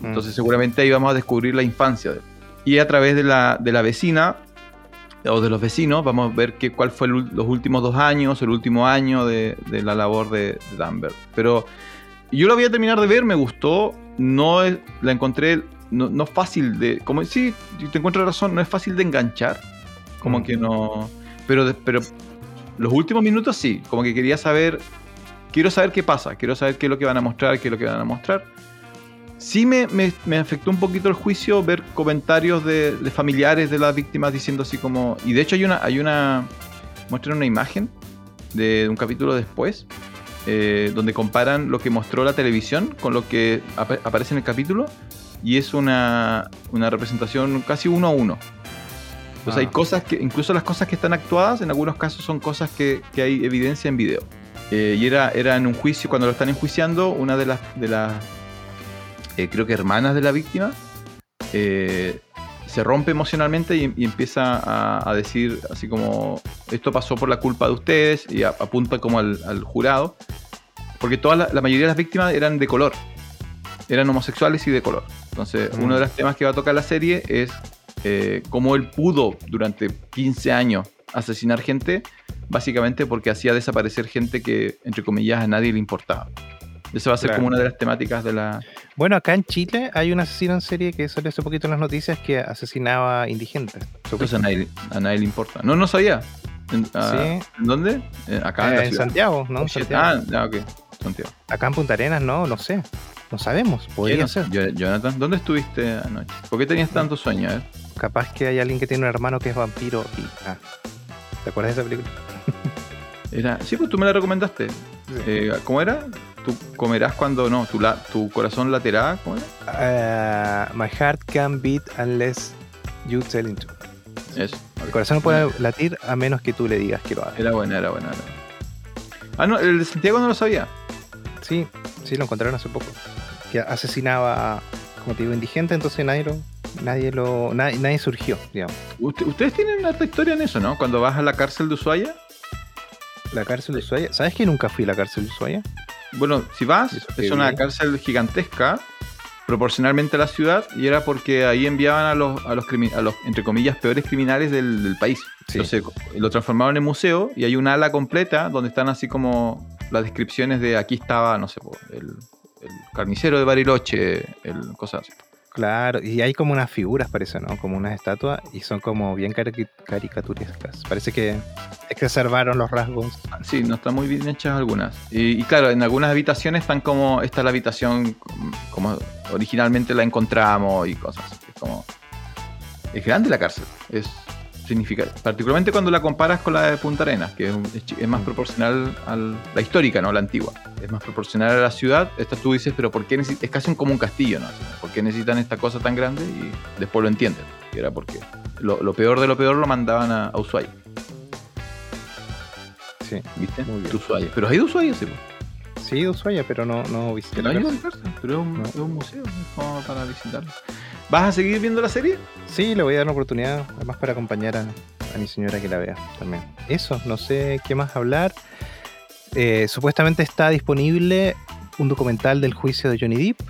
Mm. Entonces seguramente ahí vamos a descubrir la infancia de él. Y a través de la, de la vecina o de los vecinos vamos a ver que, cuál fue el los últimos dos años, el último año de, de la labor de, de Danvers. Pero yo la voy a terminar de ver, me gustó, no es- la encontré no, no fácil de... Como, sí, te encuentro razón, no es fácil de enganchar. Como Mm. que no... Pero, de- pero los últimos minutos sí, como que quería saber... Quiero saber qué pasa, quiero saber qué es lo que van a mostrar, qué es lo que van a mostrar. Sí me, me- me afectó un poquito el juicio ver comentarios de, de familiares de las víctimas diciendo así como... Y de hecho hay una... Hay una muestran una imagen de un capítulo después eh, donde comparan lo que mostró la televisión con lo que ap- aparece en el capítulo y es una, una representación casi uno a uno. Entonces hay Ah. cosas que, incluso las cosas que están actuadas, en algunos casos son cosas que, que hay evidencia en video. Eh, y era, era en un juicio, cuando lo están enjuiciando, una de las, de las eh, creo que hermanas de la víctima, eh, se rompe emocionalmente y, y empieza a, a decir así como, esto pasó por la culpa de ustedes, y a- apunta como al, al jurado, porque toda la, la mayoría de las víctimas eran de color, eran homosexuales y de color. Entonces, Mm. uno de los temas que va a tocar la serie es eh, cómo él pudo durante 15 años asesinar gente, básicamente porque hacía desaparecer gente que, entre comillas, a nadie le importaba. Esa va a ser Claro. como una de las temáticas de la... Bueno, acá en Chile hay un asesino en serie que salió hace poquito en las noticias que asasinaba indigentes. Entonces a nadie, a nadie le importa. No, no sabía. ¿En, Sí. ¿en dónde? Eh, acá en Eh, en ciudad. Santiago, ¿no? Oh, En. Santiago. Ah, ok. Santiago. Acá en Punta Arenas, no, no sé. No sabemos, ¿Qué podría no- ser. Jonathan, ¿dónde estuviste anoche? ¿Por qué tenías tanto sueño? eh? Capaz que hay alguien que tiene un hermano que es vampiro y. Ah, ¿Te acuerdas de esa película? [laughs] Era... Sí, pues tú me la recomendaste. Eh, ¿Cómo era? ¿Tú comerás cuando no? ¿Tu, la... ¿Tu corazón laterá? ¿Cómo era? Ah, my heart can beat unless you tell him to. Eso. El corazón no puede latir a menos que tú le digas que lo haga. Era buena, era buena. era buena. Ah, no, el de Santiago no lo sabía. Sí, sí, lo encontraron hace poco. Que asesinaba, como te digo, indigente, entonces nadie lo, nadie lo nadie, nadie surgió, digamos. Usted- ustedes tienen una historia en eso, ¿no? Cuando vas a la cárcel de Ushuaia. La cárcel de Ushuaia. ¿Sabes que nunca fui a la cárcel de Ushuaia? Bueno, si vas, es una cárcel gigantesca, proporcionalmente a la ciudad, y era porque ahí enviaban a los, a los, crimi- a los entre comillas, peores criminales del, del país. Sí. Entonces lo transformaron en museo y hay una ala completa donde están así como las descripciones de aquí estaba, no sé, el, el carnicero de Bariloche, el cosas así. Claro, y hay como unas figuras, parece, ¿no? Como unas estatuas, y son como bien cari- caricaturescas. Parece que exacerbaron los rasgos. Sí, no están muy bien hechas algunas. Y, y claro, en algunas habitaciones están como, esta es la habitación como originalmente la encontramos y cosas. Es como, es grande la cárcel. Es significa, particularmente cuando la comparas con la de Punta Arenas, que es, es más proporcional a la histórica, no la antigua. Es más proporcional a la ciudad. Esta tú dices, pero ¿por qué necesitan? Es casi como un castillo, ¿no? ¿Por qué necesitan esta cosa tan grande? Y después lo entienden. Y era porque lo, lo peor de lo peor lo mandaban a, a Ushuaia. Sí, ¿Viste? Muy bien. Ushuaia. Pero hay de Ushuaia, sí. po. sí, Ushuaia, pero no, no visité No pero es un, No. es un museo, es como para visitarlo. ¿Vas a seguir viendo la serie? Sí, le voy a dar una oportunidad, además para acompañar a, a mi señora que la vea también. Eso, no sé qué más hablar. Eh, supuestamente está disponible un documental del juicio de Johnny Depp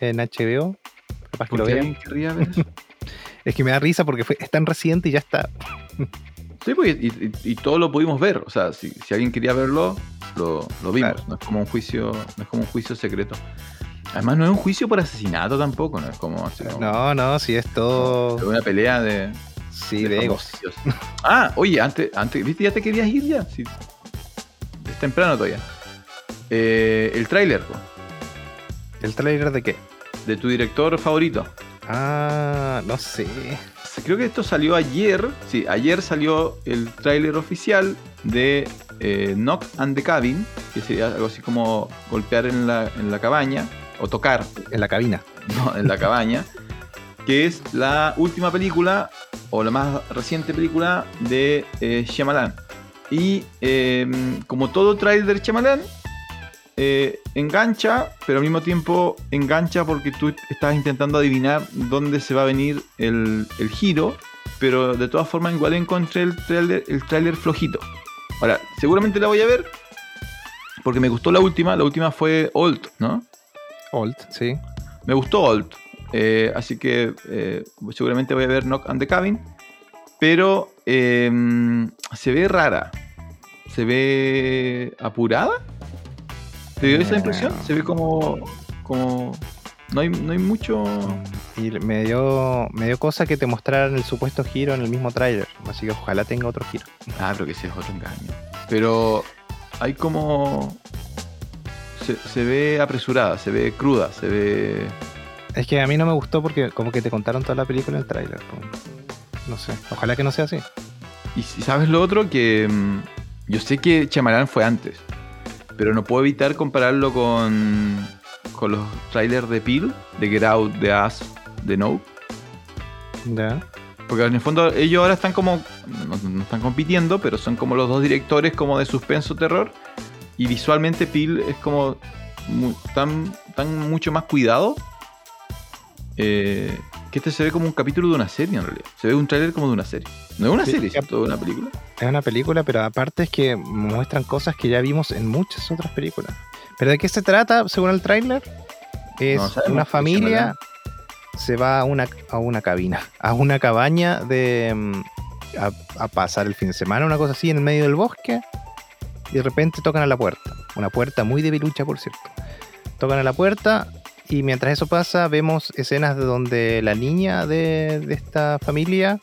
en HBO. Capaz que lo vean. ver eso. [laughs] Es que me da risa porque fue, es tan reciente y ya está. Sí, pues, y, y- y todo lo pudimos ver. O sea, si, si alguien quería verlo, lo, lo vimos. Claro. No es como un juicio, no es como un juicio secreto. Además, no es un juicio por asesinato tampoco, no es como, como- No, no, si es todo. es una pelea de, Sí, de egos. famosillos. Ah, oye, antes, antes, ¿viste? Ya te querías ir ya. Sí. Temprano todavía. Eh, el tráiler ¿El trailer de qué? de tu director favorito. Ah, no sé. Creo que esto salió ayer. Sí, ayer salió el tráiler oficial de eh, Knock and the Cabin, que sería algo así como golpear en la, en la cabaña, o tocar En la cabina. ¿no? en la cabaña, que es la última película, o la más reciente película de eh, Shyamalan. Y eh, como todo tráiler de Shyamalan, eh, engancha, pero al mismo tiempo engancha porque tú estás intentando adivinar dónde se va a venir el, el giro, pero de todas formas igual encontré el tráiler flojito. Ahora, seguramente la voy a ver porque me gustó la última, la última fue Old, ¿no? Old, sí. Me gustó Old. eh, así que eh, seguramente voy a ver Knock and the Cabin. Pero eh, se ve rara. Se ve apurada. ¿Te dio esa impresión? Se ve como. como. No hay, no hay mucho. Y me dio, me dio cosa que te mostraran el supuesto giro en el mismo tráiler. Así que ojalá tenga otro giro. Ah, pero que ese es otro engaño. Pero hay como. Se, se ve apresurada, se ve cruda, se ve. Es que a mí no me gustó porque como que te contaron toda la película en el tráiler. pues. No sé. Ojalá que no sea así. Y si sabes lo otro, que mm, yo sé que Chamarán fue antes, pero no puedo evitar compararlo con, con los trailers de Peel, de Get Out, de Us, de No. Ya. Porque en el fondo ellos ahora están como, no, no están compitiendo, pero son como los dos directores como de suspenso terror. Y visualmente Peel es como tan, tan mucho más cuidado. eh, que este se ve como un capítulo de una serie en realidad. Se ve un trailer como de una serie. No es una Sí, serie. Es una película. Es una película, pero aparte es que muestran cosas que ya vimos en muchas otras películas. ¿Pero de qué se trata, según el tráiler? Es No sabemos, una familia se va a una, a una cabina, a una cabaña de mm, a, a pasar el fin de semana, una cosa así, en el medio del bosque, y de repente tocan a la puerta. Una puerta muy debilucha, por cierto. Tocan a la puerta y mientras eso pasa vemos escenas de donde la niña de, de esta familia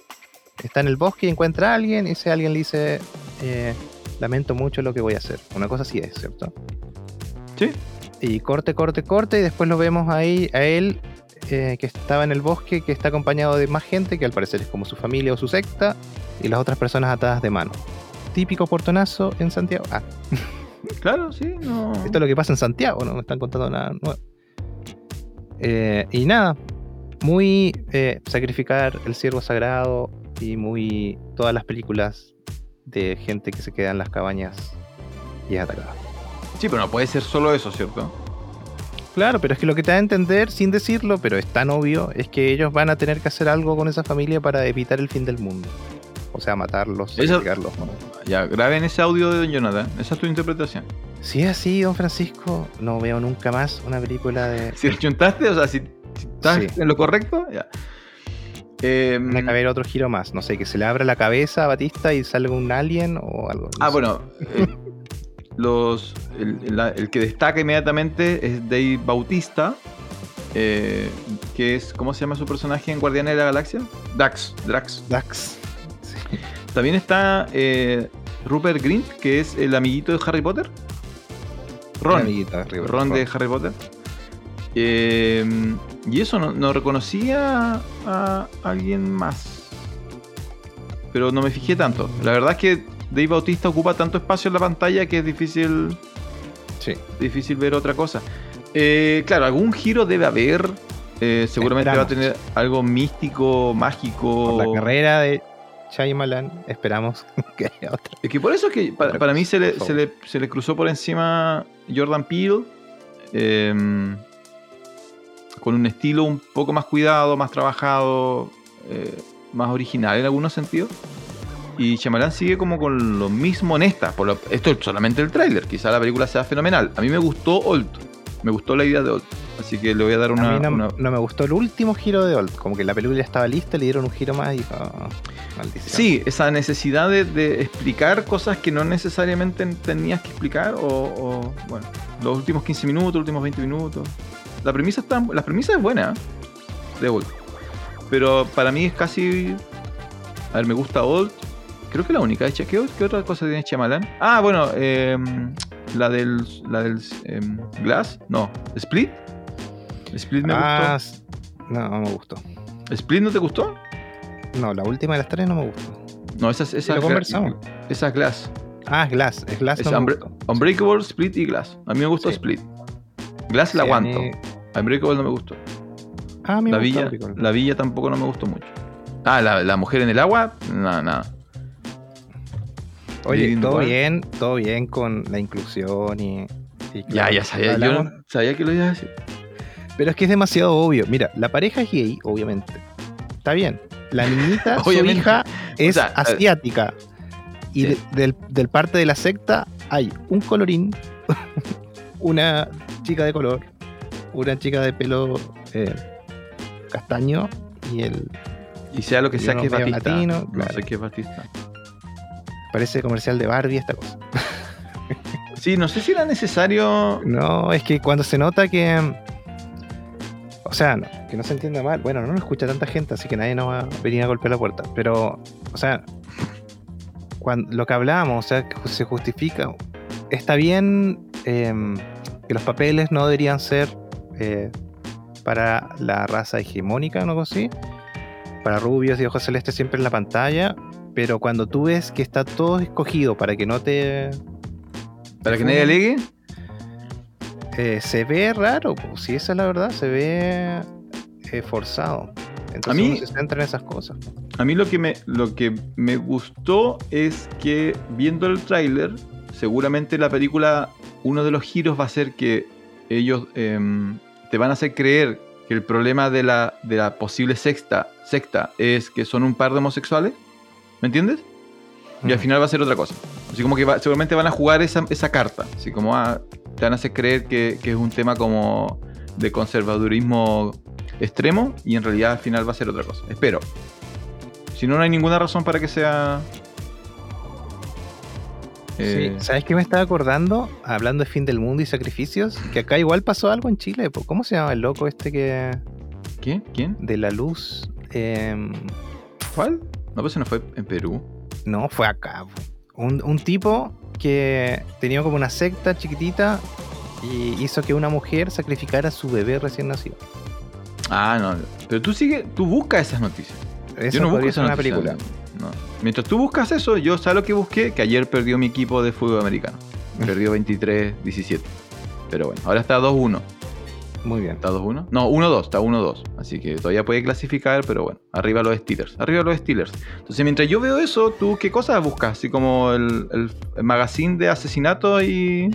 está en el bosque y encuentra a alguien y ese alguien le dice, eh, lamento mucho lo que voy a hacer. Una cosa así es, ¿cierto? Sí. Y corte, corte, corte y después lo vemos ahí a él eh, que estaba en el bosque, que está acompañado de más gente, que al parecer es como su familia o su secta, y las otras personas atadas de mano. Típico portonazo en Santiago. Ah, Claro, sí, no. esto es lo que pasa en Santiago, no me están contando nada nuevo. Eh, y nada, muy eh, sacrificar el ciervo sagrado y muy todas las películas de gente que se queda en las cabañas y es atacada. Sí, pero no puede ser solo eso, ¿cierto? Claro, pero es que lo que te da a entender, sin decirlo, pero es tan obvio, es que ellos van a tener que hacer algo con esa familia para evitar el fin del mundo. O sea, matarlos, sacrificarlos. ¿no? Ya, graben ese audio de Don Jonathan. Esa es tu interpretación. Si es así, don Francisco, no veo nunca más una película de... [laughs] Si chuntaste, o sea, si, si estás Sí. en lo correcto, ya. Eh, Tiene que haber otro giro más, no sé, que se le abra la cabeza a Batista y salga un alien o algo. no Ah, sé. bueno. eh, los, el que destaca inmediatamente es Dave Bautista. eh, que es. ¿Cómo se llama su personaje en Guardianes de la Galaxia? Dax. Drax. Dax. También está eh, Rupert Grint, que es el amiguito de Harry Potter. Ron. Ron de Harry Potter. Eh, y eso, no, no reconocía a alguien más. Pero no me fijé tanto. La verdad es que Dave Bautista ocupa tanto espacio en la pantalla que es difícil, Sí. difícil ver otra cosa. Eh, claro, algún giro debe haber. Eh, seguramente va a tener algo místico, mágico. Por la carrera de Shyamalan, esperamos [laughs] que haya otra. Es que por eso es que para, mí se le, se, le, se le cruzó por encima Jordan Peele. eh, con un estilo un poco más cuidado, más trabajado, eh, más original en algunos sentidos. Y Shyamalan sigue como con lo mismo honesta. Por lo- esto es solamente el tráiler. Quizá la película sea fenomenal. A mí me gustó Old. Me gustó la idea de Old. Así que le voy a dar una... a mí no, una- no me gustó el último giro de Old. Como que la película estaba lista, le dieron un giro más y "Ah, maldición. Sí, esa necesidad de, de explicar cosas que no necesariamente tenías que explicar o, o, bueno, los últimos 15 minutos, los últimos 20 minutos. La premisa, está, la premisa es buena, ¿eh? de Old. Pero para mí es casi... A ver, me gusta Old. Creo que la única. ¿Qué, qué otra cosa tiene Shyamalan? Ah, bueno, em, la del, la del em, Glass. No, Split. Split me Ah, s- no, no me gustó. gustó. ¿Split no te gustó? No, la última de las tres no me gustó. No, esa es... Esa lo conversamos. Esa es Glass. Ah, es Glass. Es Glass. Es no me gustó. Unbreakable, Split y Glass. A mí me gustó Sí. Split. Glass la Sí, a aguanto. mí- Unbreakable no me gustó. Ah, a mí La me gustó villa, la villa tampoco no me gustó mucho. Ah, la, la mujer en el agua, nada, nada. Oye, todo bien, todo bien con la inclusión y. y Ya, claro, ya sabía, yo hablamos- sabía que lo ibas a decir. Pero es que es demasiado obvio. Mira, la pareja es gay, obviamente. Está bien. La niñita, [laughs] su hija, es sea, asiática. Y sí. de- del, del parte de la secta hay un colorín, [laughs] una chica de color, una chica de pelo eh, castaño y el Y sea lo que sea que es Batista. latino, No claro. sé qué es Batista. Parece comercial de Barbie esta cosa. Sí, no sé si era necesario. No, es que cuando se nota que. O sea, no, que no se entienda mal. Bueno, no nos escucha tanta gente, así que nadie nos va a venir a golpear la puerta. Pero, o sea, cuando, lo que hablábamos, o sea, que se justifica. Está bien em, que los papeles no deberían ser eh, para la raza hegemónica, ¿no? así. Para rubios y ojos celestes siempre en la pantalla. Pero cuando tú ves que está todo escogido para que no te Para que nadie alegue. eh, se ve raro, pues, si esa es la verdad, se ve eh, forzado. Entonces A mí- se centra en esas cosas. A mí lo que me, lo que me gustó es que viendo el tráiler, seguramente la película, uno de los giros va a ser que ellos em, te van a hacer creer que el problema de la, de la posible sexta, secta es que son un par de homosexuales. ¿Me entiendes? Y al Mm. final va a ser otra cosa. Así como que va- seguramente van a jugar esa, esa carta. Así como ah, te van a hacer creer que, que es un tema como de conservadurismo extremo y en realidad al final va a ser otra cosa. Espero. Si no, no hay ninguna razón para que sea... Eh, Sí, ¿Sabes qué me estaba acordando? Hablando de fin del mundo y sacrificios, que acá igual pasó algo en Chile. ¿Cómo se llama el loco este que ¿Quién? ¿Quién? de la luz? Em, ¿Cuál? No, pues no fue en Perú. no, fue acá. Un, un tipo que tenía como una secta chiquitita y hizo que una mujer sacrificara a su bebé recién nacido. Ah, no. Pero tú sigue, tú buscas esas noticias. Eso yo no busco podría esa ser una noticia. película. No. Mientras tú buscas eso, yo sabes lo que busqué, que ayer perdió mi equipo de fútbol americano. [laughs] Perdió 23-17. Pero bueno, ahora está 2-1. Muy bien. ¿Está 2-1? No, 1-2, está 1-2. Así que todavía puede clasificar, pero bueno, arriba los Steelers. Arriba los Steelers. Entonces, mientras yo veo eso, ¿tú qué cosas buscas? Así como el, el- el magazine de asesinato y.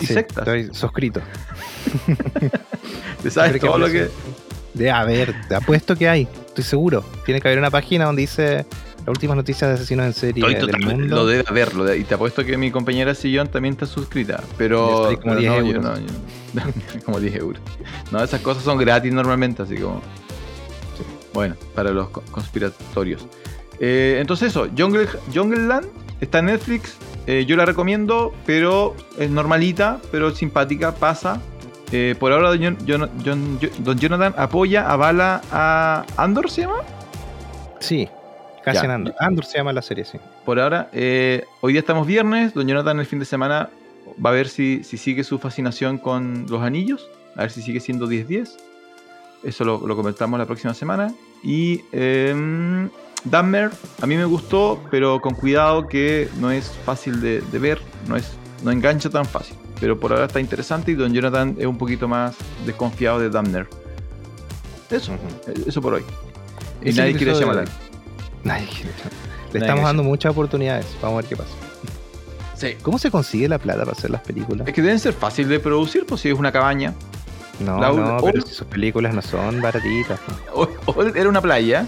y Sí, sectas. Estoy suscrito. [laughs] Te sabes todo lo que. De haber, te apuesto que hay, estoy seguro. Tiene que haber una página donde dice las últimas noticias de asesinos en serie Estoy del mundo. lo debe haber, lo de- y te apuesto que mi compañera Sillón también está suscrita, pero, como pero 10 no, yo euros. no, yo- [laughs] como 10 euros. No, esas cosas son gratis normalmente, así como. sí. Bueno, para los co- conspiratorios. Eh, entonces eso, Jungle, Jungleland está en Netflix, eh, yo la recomiendo, pero es normalita, pero simpática, pasa. Eh, por ahora don, Jon- Jon- Jon- don Jonathan apoya, avala a Andor, ¿se llama? Sí, Andor. Andor se llama la serie, sí. por ahora. Eh, hoy día estamos viernes. Don Jonathan el fin de semana va a ver si, si sigue su fascinación con los anillos. A ver si sigue siendo 10-10. Eso lo, lo comentamos la próxima semana. Y eh, a mí me gustó, pero con cuidado que no es fácil de, de ver. No, es, no engancha tan fácil. Pero por ahora está interesante y Don Jonathan es un poquito más desconfiado de Dahmer. Eso, Ujú. eso por hoy. Y nadie quiere llamar Le estamos dando muchas oportunidades. Vamos a ver qué pasa. Sí. ¿Cómo se consigue la plata para hacer las películas? Es que deben ser fácil de producir, pues si es una cabaña. No, la- no, pero si sus películas no son baratitas. ¿no? O, o era una playa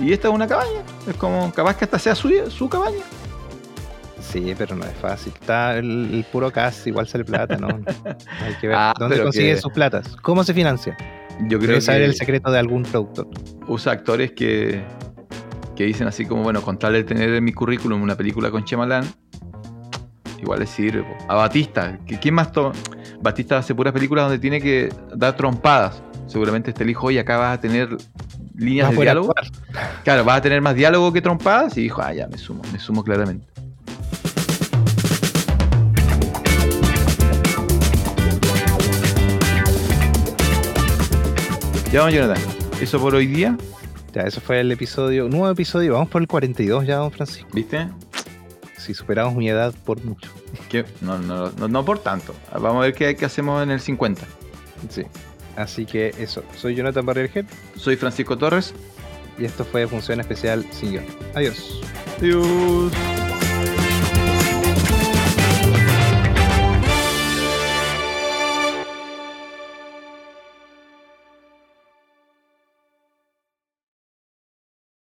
y esta es una cabaña. Es como, capaz que hasta sea su, su cabaña. Sí, pero no es fácil. Está el, el puro cast, igual sale plata, ¿no? [laughs] Hay que ver Ah, dónde consigue que- sus platas. ¿Cómo se financia? Yo creo Debe saber el secreto de algún productor. usa actores que, que dicen así como, bueno, con tal de tener en mi currículum una película con Chemalán, igual le sirve. po. A Batista, que- ¿quién más toma? Batista hace puras películas donde tiene que dar trompadas. Seguramente este elijo y acá vas a tener líneas Vas de diálogo. actuar. [laughs] Claro, vas a tener más diálogo que trompadas y dijo, ah, ya, me sumo, me sumo claramente. Ya vamos, Jonathan. Eso por hoy día, Ya, eso fue el episodio, nuevo episodio. Vamos por el 42 ya, don Francisco. ¿viste? Si superamos mi edad por mucho. Que no, no, no, no por tanto. Vamos a ver qué, qué hacemos en el 50. Sí. Así que eso. Soy Jonathan Barrierhead Soy Francisco Torres. y esto fue Función Especial Sin. Adiós. Adiós.